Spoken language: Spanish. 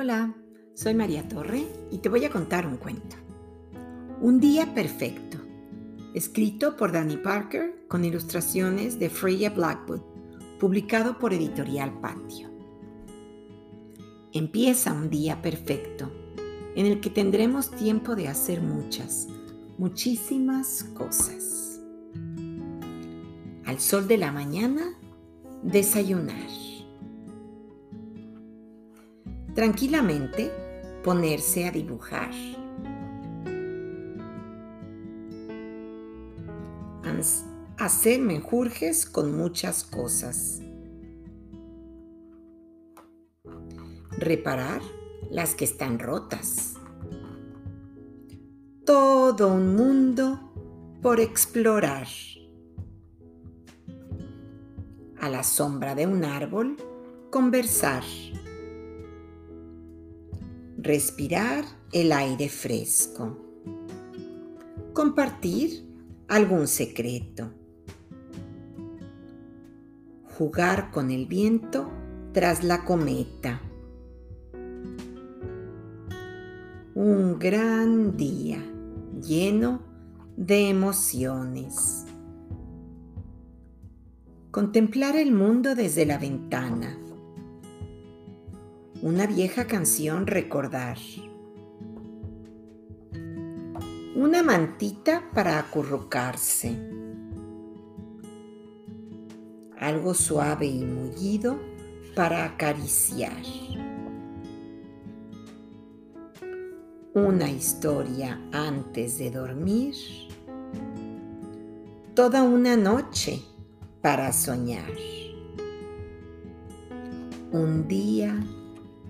Hola, soy María Torre y te voy a contar un cuento. Un día perfecto, escrito por Danny Parker con ilustraciones de Freya Blackwood, publicado por Editorial Patio. Empieza un día perfecto en el que tendremos tiempo de hacer muchas, muchísimas cosas. Al sol de la mañana, desayunar tranquilamente ponerse a dibujar. Hacer menjurjes con muchas cosas. Reparar las que están rotas. Todo un mundo por explorar. A la sombra de un árbol, conversar respirar el aire fresco, compartir algún secreto, jugar con el viento tras la cometa. Un gran día lleno de emociones. Contemplar el mundo desde la ventana una vieja canción recordar. Una mantita para acurrucarse. Algo suave y mullido para acariciar. Una historia antes de dormir. Toda una noche para soñar. Un día